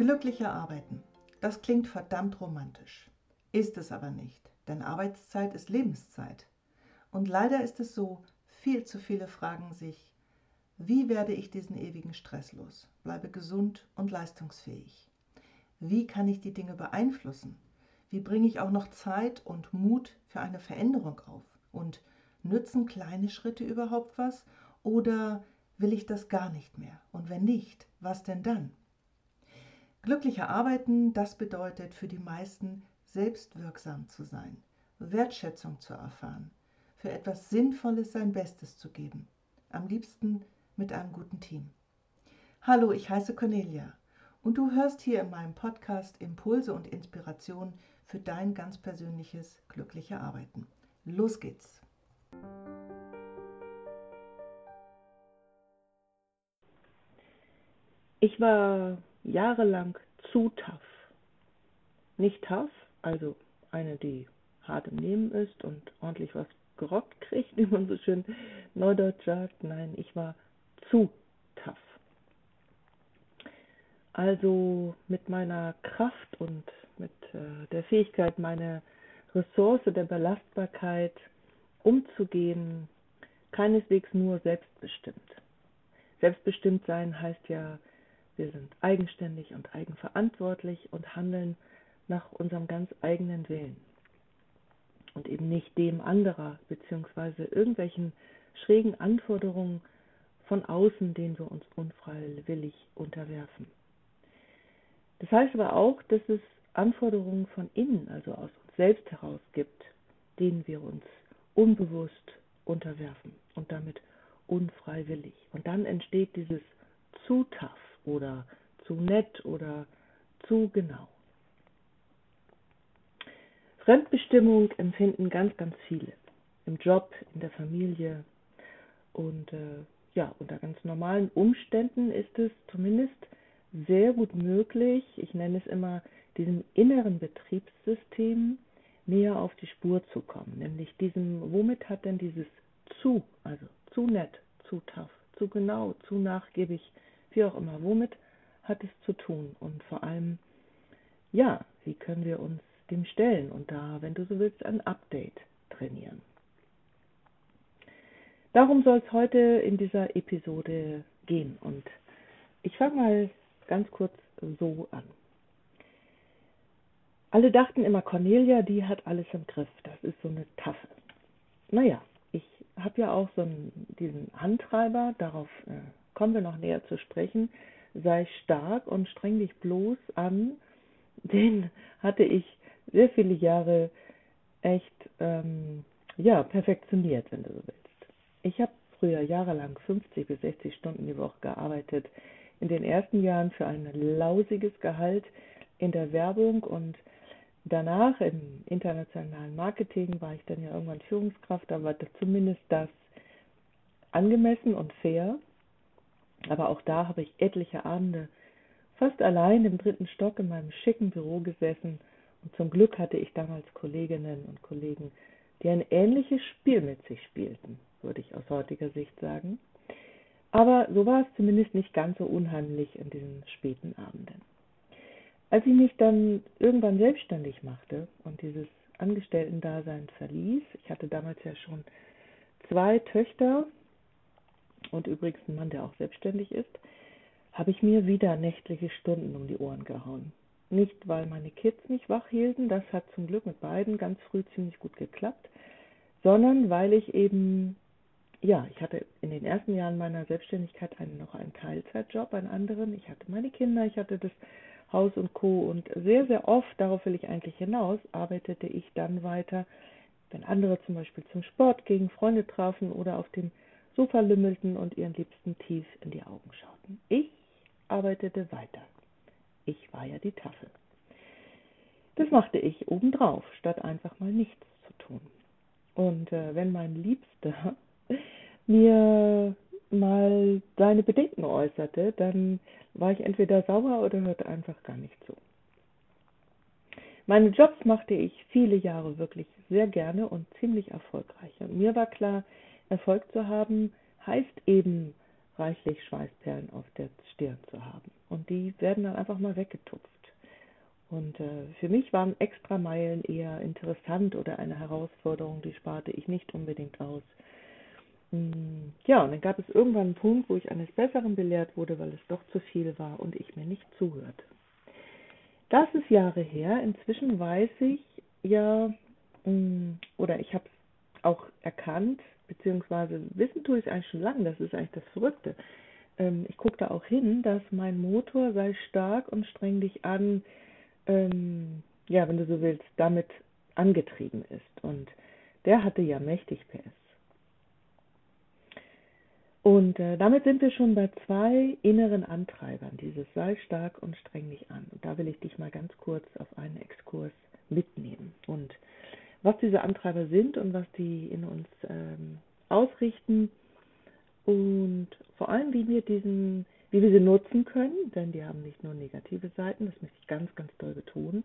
Glücklicher arbeiten. Das klingt verdammt romantisch. Ist es aber nicht, denn Arbeitszeit ist Lebenszeit. Und leider ist es so, viel zu viele fragen sich, wie werde ich diesen ewigen Stress los, bleibe gesund und leistungsfähig? Wie kann ich die Dinge beeinflussen? Wie bringe ich auch noch Zeit und Mut für eine Veränderung auf? Und nützen kleine Schritte überhaupt was? Oder will ich das gar nicht mehr? Und wenn nicht, was denn dann? Glücklicher Arbeiten, das bedeutet für die meisten selbstwirksam zu sein, Wertschätzung zu erfahren, für etwas Sinnvolles sein Bestes zu geben, am liebsten mit einem guten Team. Hallo, ich heiße Cornelia und du hörst hier in meinem Podcast Impulse und Inspiration für dein ganz persönliches glückliche Arbeiten. Los geht's! Ich war jahrelang zu tough. Nicht tough, also eine, die hart im Nehmen ist und ordentlich was gerockt kriegt, wie man so schön neudeutsch sagt. Nein, ich war zu tough. Also mit meiner Kraft und mit äh, der Fähigkeit, meine Ressource der Belastbarkeit umzugehen, keineswegs nur selbstbestimmt. Selbstbestimmt sein heißt ja wir sind eigenständig und eigenverantwortlich und handeln nach unserem ganz eigenen Willen und eben nicht dem anderer beziehungsweise irgendwelchen schrägen Anforderungen von außen, denen wir uns unfreiwillig unterwerfen. Das heißt aber auch, dass es Anforderungen von innen, also aus uns selbst heraus gibt, denen wir uns unbewusst unterwerfen und damit unfreiwillig. Und dann entsteht dieses zu tough oder zu nett oder zu genau. Fremdbestimmung empfinden ganz, ganz viele. Im Job, in der Familie und äh, ja, unter ganz normalen Umständen ist es zumindest sehr gut möglich, ich nenne es immer diesem inneren Betriebssystem näher auf die Spur zu kommen, nämlich diesem, womit hat denn dieses zu, also zu nett, zu tough, zu genau, zu nachgiebig, wie auch immer. Womit hat es zu tun? Und vor allem, ja, wie können wir uns dem stellen und da, wenn du so willst, ein Update trainieren. Darum soll es heute in dieser Episode gehen. Und ich fange mal ganz kurz so an. Alle dachten immer, Cornelia, die hat alles im Griff. Das ist so eine Tafel. Naja, ich habe ja auch so einen, diesen Handtreiber, darauf äh, kommen wir noch näher zu sprechen, sei stark und streng dich bloß an, den hatte ich sehr viele Jahre echt ähm, ja, perfektioniert, wenn du so willst. Ich habe früher jahrelang 50 bis 60 Stunden die Woche gearbeitet. In den ersten Jahren für ein lausiges Gehalt in der Werbung und danach im internationalen Marketing war ich dann ja irgendwann Führungskraft, da war zumindest das angemessen und fair. Aber auch da habe ich etliche Abende fast allein im dritten Stock in meinem schicken Büro gesessen und zum Glück hatte ich damals Kolleginnen und Kollegen, die ein ähnliches Spiel mit sich spielten, würde ich aus heutiger Sicht sagen. Aber so war es zumindest nicht ganz so unheimlich in diesen späten Abenden. Als ich mich dann irgendwann selbstständig machte und dieses Angestellten-Dasein verließ, ich hatte damals ja schon zwei Töchter, und übrigens ein Mann, der auch selbstständig ist, habe ich mir wieder nächtliche Stunden um die Ohren gehauen. Nicht, weil meine Kids mich wach hielten, das hat zum Glück mit beiden ganz früh ziemlich gut geklappt, sondern weil ich eben, ja, ich hatte in den ersten Jahren meiner Selbstständigkeit einen, noch einen Teilzeitjob, einen anderen, ich hatte meine Kinder, ich hatte das Haus und Co. Und sehr, sehr oft, darauf will ich eigentlich hinaus, arbeitete ich dann weiter, wenn andere zum Beispiel zum Sport gingen, Freunde trafen oder auf dem Sofa lümmelten und ihren Liebsten tief in die Augen schauten. Ich arbeitete weiter. Ich war ja die Tafel. Das machte ich obendrauf, statt einfach mal nichts zu tun. Und äh, wenn mein Liebster mir mal seine Bedenken äußerte, dann war ich entweder sauer oder hörte einfach gar nicht zu. Meine Jobs machte ich viele Jahre wirklich sehr gerne und ziemlich erfolgreich. Und mir war klar, Erfolg zu haben, heißt eben reichlich Schweißperlen auf der Stirn zu haben. und die werden dann einfach mal weggetupft. Und äh, für mich waren Extrameilen eher interessant oder eine Herausforderung, die sparte ich nicht unbedingt aus. Hm, ja, und dann gab es irgendwann einen Punkt, wo ich eines Besseren belehrt wurde, weil es doch zu viel war und ich mir nicht zuhörte. Das ist Jahre her. Inzwischen weiß ich ja, hm, oder ich habe es auch erkannt, beziehungsweise wissen tue ich es eigentlich schon lange, das ist eigentlich das Verrückte. Ähm, ich gucke da auch hin, dass mein Motor sei stark und streng dich an, ähm, ja, wenn du so willst, damit angetrieben ist. Und der hatte ja mächtig PS. Und äh, damit sind wir schon bei zwei inneren Antreibern, dieses sei stark und streng dich an. Und da will ich dich mal ganz kurz auf einen Exkurs mitnehmen. Und was diese Antreiber sind und was die in uns ähm, ausrichten und vor allem, wie wir diesen, wie wir sie nutzen können, denn die haben nicht nur negative Seiten, das möchte ich ganz, ganz doll betonen,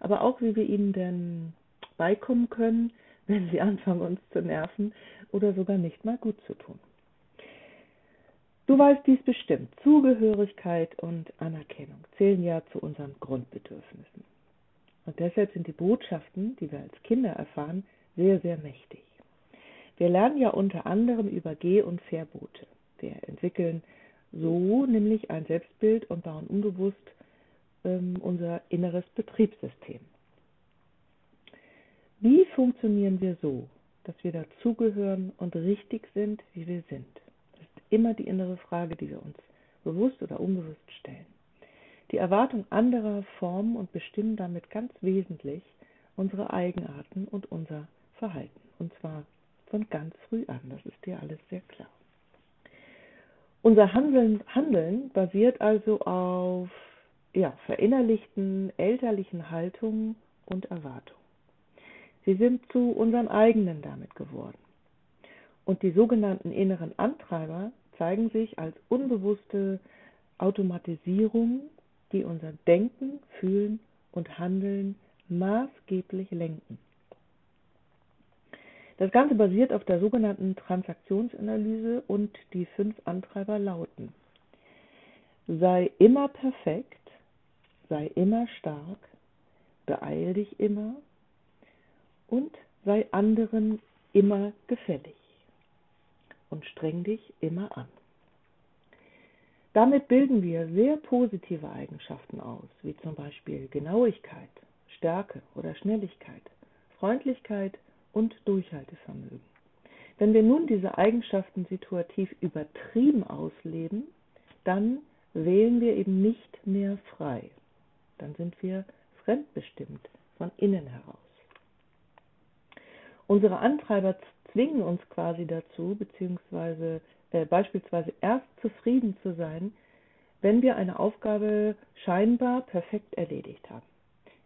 aber auch, wie wir ihnen denn beikommen können, wenn sie anfangen, uns zu nerven oder sogar nicht mal gut zu tun. Du weißt dies bestimmt. Zugehörigkeit und Anerkennung zählen ja zu unseren Grundbedürfnissen. Und deshalb sind die Botschaften, die wir als Kinder erfahren, sehr, sehr mächtig. Wir lernen ja unter anderem über Geh- und Verbote. Wir entwickeln so nämlich ein Selbstbild und bauen unbewusst ähm, unser inneres Betriebssystem. Wie funktionieren wir so, dass wir dazugehören und richtig sind, wie wir sind? immer die innere Frage, die wir uns bewusst oder unbewusst stellen. Die Erwartung anderer formen und bestimmen damit ganz wesentlich unsere Eigenarten und unser Verhalten. Und zwar von ganz früh an. Das ist dir alles sehr klar. Unser Handeln, Handeln basiert also auf ja, verinnerlichten elterlichen Haltungen und Erwartungen. Sie sind zu unseren eigenen damit geworden. Und die sogenannten inneren Antreiber zeigen sich als unbewusste Automatisierung, die unser Denken, Fühlen und Handeln maßgeblich lenken. Das Ganze basiert auf der sogenannten Transaktionsanalyse und die fünf Antreiber lauten. Sei immer perfekt, sei immer stark, beeil dich immer und sei anderen immer gefällig und streng dich immer an. Damit bilden wir sehr positive Eigenschaften aus, wie zum Beispiel Genauigkeit, Stärke oder Schnelligkeit, Freundlichkeit und Durchhaltevermögen. Wenn wir nun diese Eigenschaften situativ übertrieben ausleben, dann wählen wir eben nicht mehr frei. Dann sind wir fremdbestimmt von innen heraus. Unsere Antreiber zwingen uns quasi dazu, beziehungsweise beispielsweise erst zufrieden zu sein, wenn wir eine Aufgabe scheinbar perfekt erledigt haben.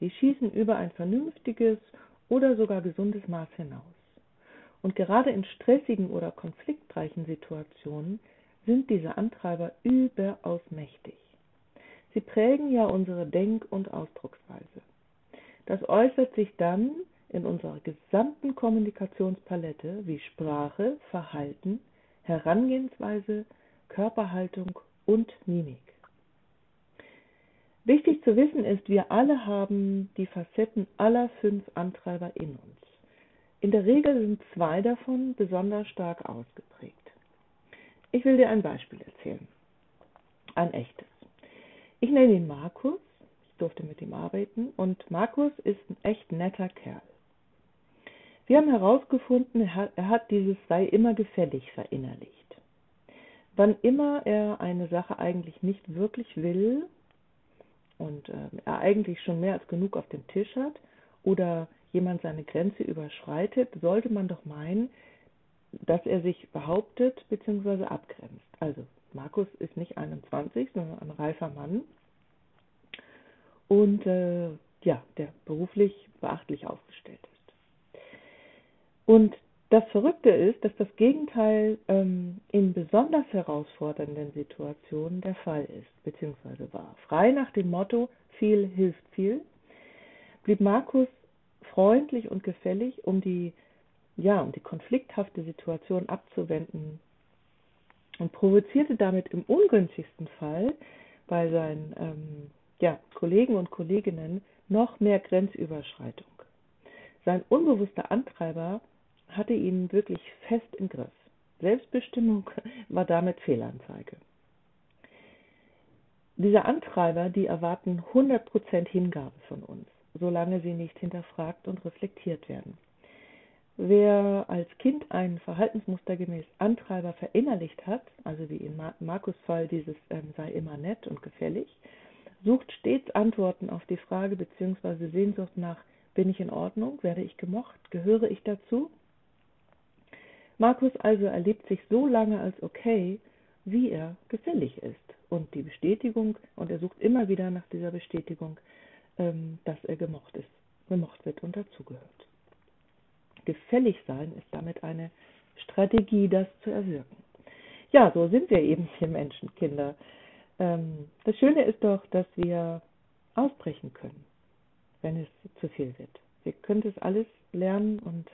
Sie schießen über ein vernünftiges oder sogar gesundes Maß hinaus. Und gerade in stressigen oder konfliktreichen Situationen sind diese Antreiber überaus mächtig. Sie prägen ja unsere Denk- und Ausdrucksweise. Das äußert sich dann in unserer gesamten Kommunikationspalette wie Sprache, Verhalten, Herangehensweise, Körperhaltung und Mimik. Wichtig zu wissen ist, wir alle haben die Facetten aller fünf Antreiber in uns. In der Regel sind zwei davon besonders stark ausgeprägt. Ich will dir ein Beispiel erzählen. Ein echtes. Ich nenne ihn Markus. Ich durfte mit ihm arbeiten und Markus ist ein echt netter Kerl. Wir haben herausgefunden, er hat dieses sei immer gefällig verinnerlicht. Wann immer er eine Sache eigentlich nicht wirklich will und äh, er eigentlich schon mehr als genug auf dem Tisch hat oder jemand seine Grenze überschreitet, sollte man doch meinen, dass er sich behauptet bzw. abgrenzt. Also Markus ist nicht 21, sondern ein reifer Mann und äh, ja, der beruflich beachtlich aufgestellt. Und das Verrückte ist, dass das Gegenteil ähm, in besonders herausfordernden Situationen der Fall ist, beziehungsweise war. Frei nach dem Motto, viel hilft viel, blieb Markus freundlich und gefällig, um die, ja, um die konflikthafte Situation abzuwenden und provozierte damit im ungünstigsten Fall bei seinen ähm, ja, Kollegen und Kolleginnen noch mehr Grenzüberschreitung. Sein unbewusster Antreiber hatte ihn wirklich fest im Griff. Selbstbestimmung war damit Fehlanzeige. Diese Antreiber, die erwarten 100% Hingabe von uns, solange sie nicht hinterfragt und reflektiert werden. Wer als Kind ein Verhaltensmuster gemäß Antreiber verinnerlicht hat, also wie in Markus Fall dieses ähm, sei immer nett und gefällig, sucht stets Antworten auf die Frage bzw. Sehnsucht nach bin ich in Ordnung, werde ich gemocht, gehöre ich dazu? Markus also erlebt sich so lange als okay, wie er gefällig ist und die Bestätigung und er sucht immer wieder nach dieser Bestätigung, ähm, dass er gemocht ist, gemocht wird und dazugehört. Gefällig sein ist damit eine Strategie, das zu erwirken. Ja, so sind wir eben hier Menschenkinder. Ähm, das Schöne ist doch, dass wir ausbrechen können, wenn es zu viel wird. Wir können das alles lernen und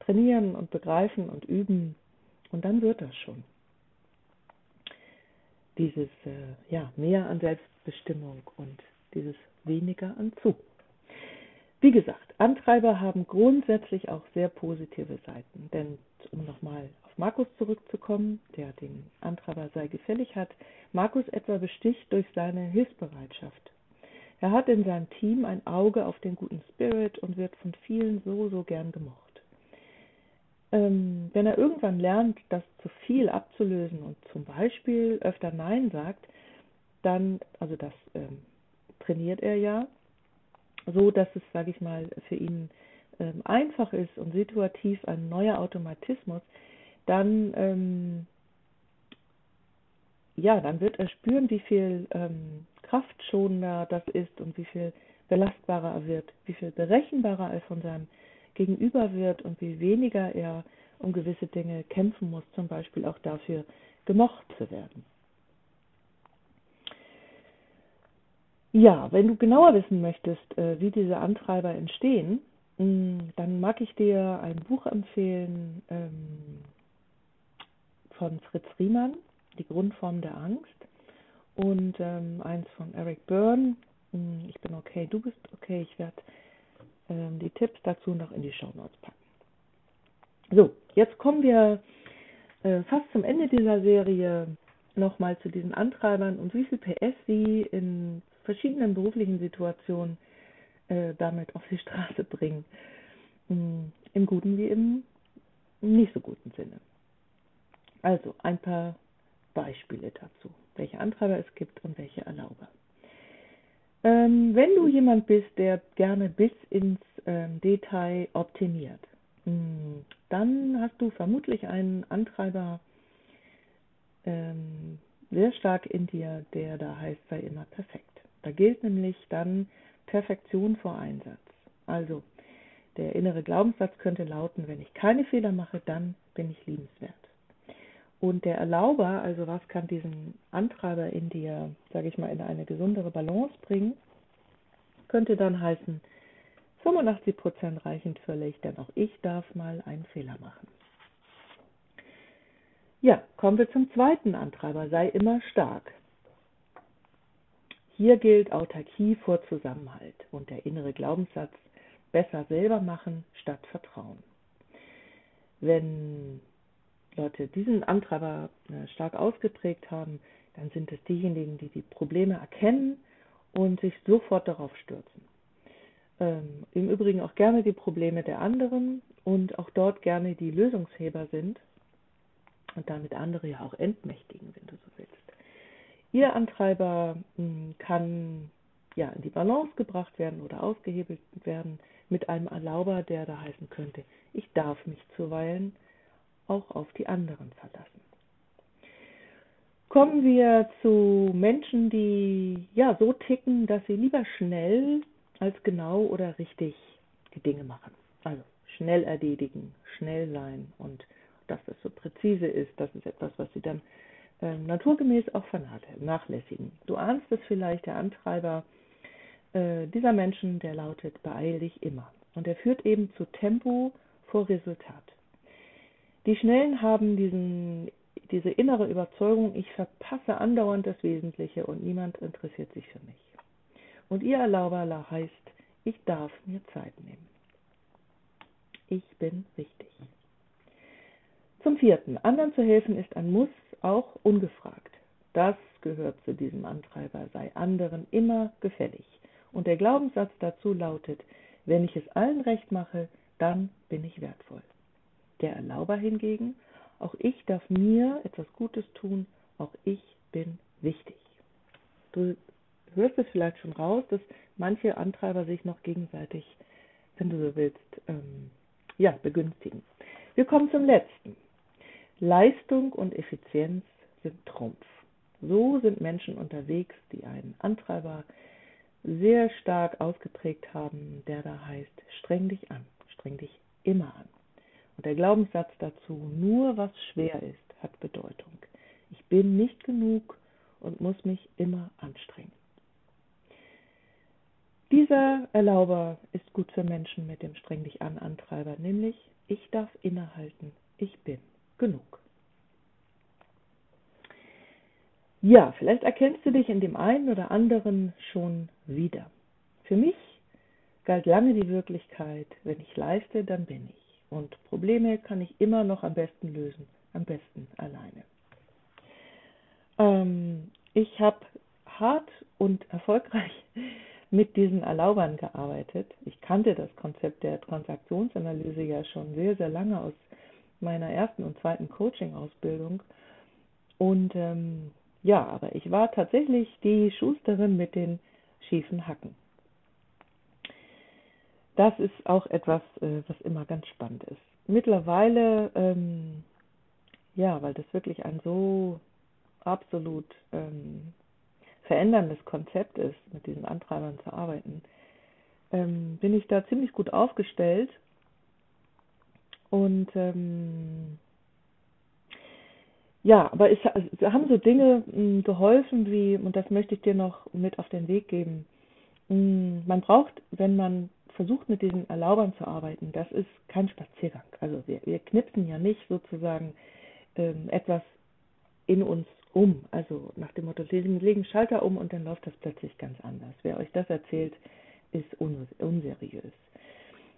trainieren und begreifen und üben und dann wird das schon. Dieses äh, ja, mehr an Selbstbestimmung und dieses weniger an zu. Wie gesagt, Antreiber haben grundsätzlich auch sehr positive Seiten, denn um nochmal auf Markus zurückzukommen, der den Antreiber sei gefällig hat, Markus etwa besticht durch seine Hilfsbereitschaft. Er hat in seinem Team ein Auge auf den guten Spirit und wird von vielen so, so gern gemocht. Ähm, wenn er irgendwann lernt, das zu viel abzulösen und zum Beispiel öfter Nein sagt, dann, also das ähm, trainiert er ja, so dass es, sage ich mal, für ihn ähm, einfach ist und situativ ein neuer Automatismus, dann ähm, ja, dann wird er spüren, wie viel ähm, kraftschonender das ist und wie viel belastbarer er wird, wie viel berechenbarer er von seinem Gegenüber wird und wie weniger er um gewisse Dinge kämpfen muss, zum Beispiel auch dafür gemocht zu werden. Ja, wenn du genauer wissen möchtest, äh, wie diese Antreiber entstehen, mm, dann mag ich dir ein Buch empfehlen ähm, von Fritz Riemann, Die Grundform der Angst, und ähm, eins von Eric Byrne, mm, Ich bin okay, du bist okay. Ich werde die Tipps dazu noch in die Show Notes packen. So, jetzt kommen wir äh, fast zum Ende dieser Serie nochmal zu diesen Antreibern und wie viel PS sie in verschiedenen beruflichen Situationen äh, damit auf die Straße bringen. Mm, Im guten wie im nicht so guten Sinne. Also ein paar Beispiele dazu, welche Antreiber es gibt und welche Erlauber. Ähm, wenn du jemand bist, der gerne bis ins ähm, Detail optimiert, mh, hm, dann hast du vermutlich einen Antreiber ähm, sehr stark in dir, der da heißt, sei immer perfekt. Da gilt nämlich dann Perfektion vor Einsatz. Also der innere Glaubenssatz könnte lauten, wenn ich keine Fehler mache, dann bin ich liebenswert. Und der Erlauber, also was kann diesen Antreiber in dir, sage ich mal, in eine gesundere Balance bringen, könnte dann heißen, 85% reichen völlig, denn auch ich darf mal einen Fehler machen. Ja, kommen wir zum zweiten Antreiber, sei immer stark. Hier gilt Autarkie vor Zusammenhalt und der innere Glaubenssatz, besser selber machen statt vertrauen. Wenn Leute diesen Antreiber äh, stark ausgeprägt haben, dann sind es diejenigen, die die Probleme erkennen und sich sofort darauf stürzen. Ähm, Im Übrigen auch gerne die Probleme der anderen und auch dort gerne die Lösungsheber sind und damit andere ja auch entmächtigen, wenn du so willst. Ihr Antreiber mh, hm, kann ja in die Balance gebracht werden oder ausgehebelt werden mit einem Erlauber, der da heißen könnte, ich darf mich zuweilen auch auf die anderen verlassen. Kommen wir zu Menschen, die ja so ticken, dass sie lieber schnell als genau oder richtig die Dinge machen. Also schnell erledigen, schnell sein und dass das so präzise ist, das ist etwas, was sie dann äh, naturgemäß auch vernachlässigen. Du ahnst es vielleicht, der Antreiber äh, dieser Menschen, der lautet, beeil dich immer. Und er führt eben zu Tempo vor Resultat. Die Schnellen haben diesen, diese innere Überzeugung, ich verpasse andauernd das Wesentliche und niemand interessiert sich für mich. Und ihr Erlauber heißt, ich darf mir Zeit nehmen. Ich bin wichtig. Zum vierten, anderen zu helfen ist ein Muss, auch ungefragt. Das gehört zu diesem Antreiber, sei anderen immer gefällig. Und der Glaubenssatz dazu lautet, wenn ich es allen recht mache, dann bin ich wertvoll. Der Erlauber hingegen, auch ich darf mir etwas Gutes tun, auch ich bin wichtig. Du hörst es vielleicht schon raus, dass manche Antreiber sich noch gegenseitig, wenn du so willst, ähm, ja, begünstigen. Wir kommen zum letzten. Leistung und Effizienz sind Trumpf. So sind Menschen unterwegs, die einen Antreiber sehr stark ausgeprägt haben, der da heißt, streng dich an, streng dich immer an. Und der Glaubenssatz dazu, nur was schwer ist, hat Bedeutung. Ich bin nicht genug und muss mich immer anstrengen. Dieser Erlauber ist gut für Menschen mit dem streng dich an Antreiber, nämlich ich darf innehalten, ich bin genug. Ja, vielleicht erkennst du dich in dem einen oder anderen schon wieder. Für mich galt lange die Wirklichkeit, wenn ich leiste, dann bin ich. Und Probleme kann ich immer noch am besten lösen, am besten alleine. Ähm, ich habe hart und erfolgreich mit diesen Erlaubern gearbeitet. Ich kannte das Konzept der Transaktionsanalyse ja schon sehr, sehr lange aus meiner ersten und zweiten Coaching-Ausbildung. Und ähm, ja, aber ich war tatsächlich die Schusterin mit den schiefen Hacken. Das ist auch etwas, äh, was immer ganz spannend ist. Mittlerweile, ähm, ja, weil das wirklich ein so absolut ähm, veränderndes Konzept ist, mit diesen Antreibern zu arbeiten, ähm, bin ich da ziemlich gut aufgestellt. Und ähm, ja, aber es, es haben so Dinge mh, hm, geholfen, wie, und das möchte ich dir noch mit auf den Weg geben. Mh, hm, man braucht, wenn man versucht, mit diesen Erlaubern zu arbeiten, das ist kein Spaziergang. Also wir, wir knipsen ja nicht sozusagen ähm, etwas in uns um. Also nach dem Motto, wir legen Schalter um und dann läuft das plötzlich ganz anders. Wer euch das erzählt, ist unseriös.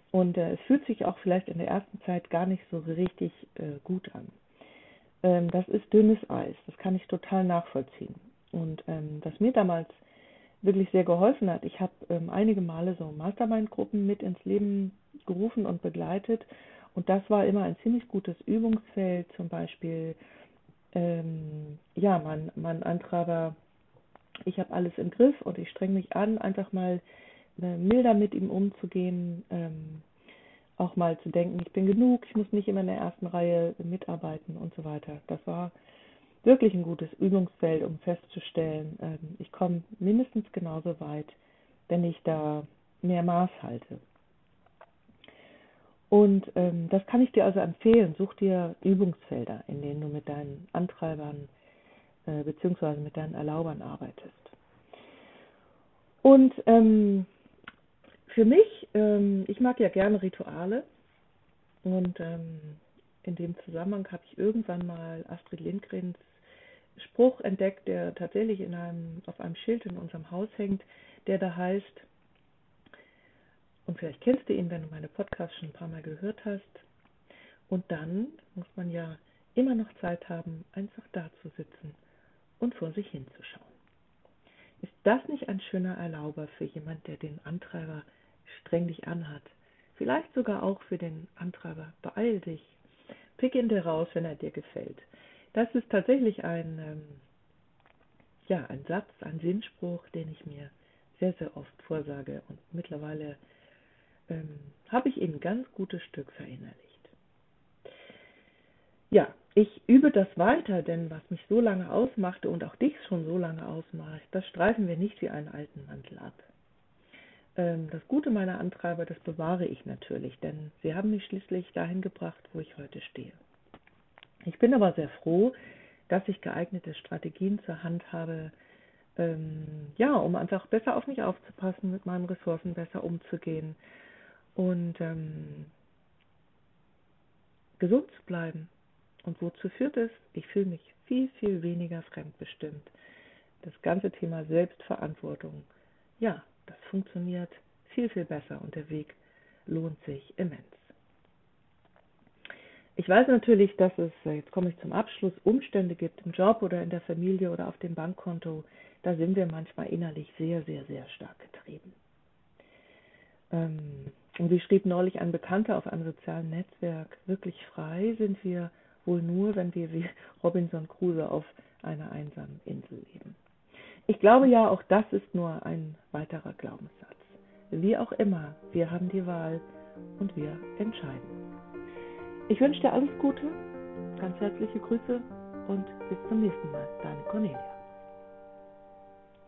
Und äh, es fühlt sich auch vielleicht in der ersten Zeit gar nicht so richtig äh, gut an. Ähm, das ist dünnes Eis, das kann ich total nachvollziehen. Und ähm, was mir damals wirklich sehr geholfen hat, ich habe ähm, einige Male so Mastermind-Gruppen mit ins Leben gerufen und begleitet. Und das war immer ein ziemlich gutes Übungsfeld, zum Beispiel ähm, ja, mein, mein Antreiber, ich habe alles im Griff und ich streng mich an, einfach mal äh, milder mit ihm umzugehen, ähm, auch mal zu denken, ich bin genug, ich muss nicht immer in der ersten Reihe mitarbeiten und so weiter. Das war wirklich ein gutes Übungsfeld, um festzustellen, ähm, ich komme mindestens genauso weit, wenn ich da mehr Maß halte. Und ähm, das kann ich dir also empfehlen. Such dir Übungsfelder, in denen du mit deinen Antreibern äh, bzw. mit deinen Erlaubern arbeitest. Und ähm, für mich, ähm, ich mag ja gerne Rituale und ähm, in dem Zusammenhang habe ich irgendwann mal Astrid Lindgrens Spruch entdeckt, der tatsächlich in einem, auf einem Schild in unserem Haus hängt, der da heißt, und vielleicht kennst du ihn, wenn du meine Podcasts schon ein paar Mal gehört hast. Und dann muss man ja immer noch Zeit haben, einfach da zu sitzen und vor sich hinzuschauen. Ist das nicht ein schöner Erlauber für jemand, der den Antreiber streng dich anhat? Vielleicht sogar auch für den Antreiber beeil dich. Pick ihn dir raus, wenn er dir gefällt. Das ist tatsächlich ein, ähm, ja, ein Satz, ein Sinnspruch, den ich mir sehr, sehr oft vorsage und mittlerweile ähm, habe ich ein ganz gutes Stück verinnerlicht. Ja, ich übe das weiter, denn was mich so lange ausmachte und auch dich schon so lange ausmacht, das streifen wir nicht wie einen alten Mantel ab. Ähm, das Gute meiner Antreiber, das bewahre ich natürlich, denn sie haben mich schließlich dahin gebracht, wo ich heute stehe. Ich bin aber sehr froh, dass ich geeignete Strategien zur Hand habe, ähm, ja, um einfach besser auf mich aufzupassen, mit meinen Ressourcen besser umzugehen und ähm, gesund zu bleiben Und wozu führt es? Ich fühle mich viel, viel weniger fremdbestimmt. Das ganze Thema Selbstverantwortung, ja, das funktioniert viel, viel besser und der Weg lohnt sich immens. Ich weiß natürlich, dass es, jetzt komme ich zum Abschluss, Umstände gibt im Job oder in der Familie oder auf dem Bankkonto. Da sind wir manchmal innerlich sehr, sehr, sehr stark getrieben. Ähm, und wie schrieb neulich ein Bekannter auf einem sozialen Netzwerk, wirklich frei sind wir wohl nur, wenn wir wie Robinson Crusoe auf einer einsamen Insel leben. Ich glaube ja, auch das ist nur ein weiterer Glaubenssatz. Wie auch immer, wir haben die Wahl und wir entscheiden. Ich wünsche dir alles Gute, ganz herzliche Grüße und bis zum nächsten Mal. Deine Cornelia.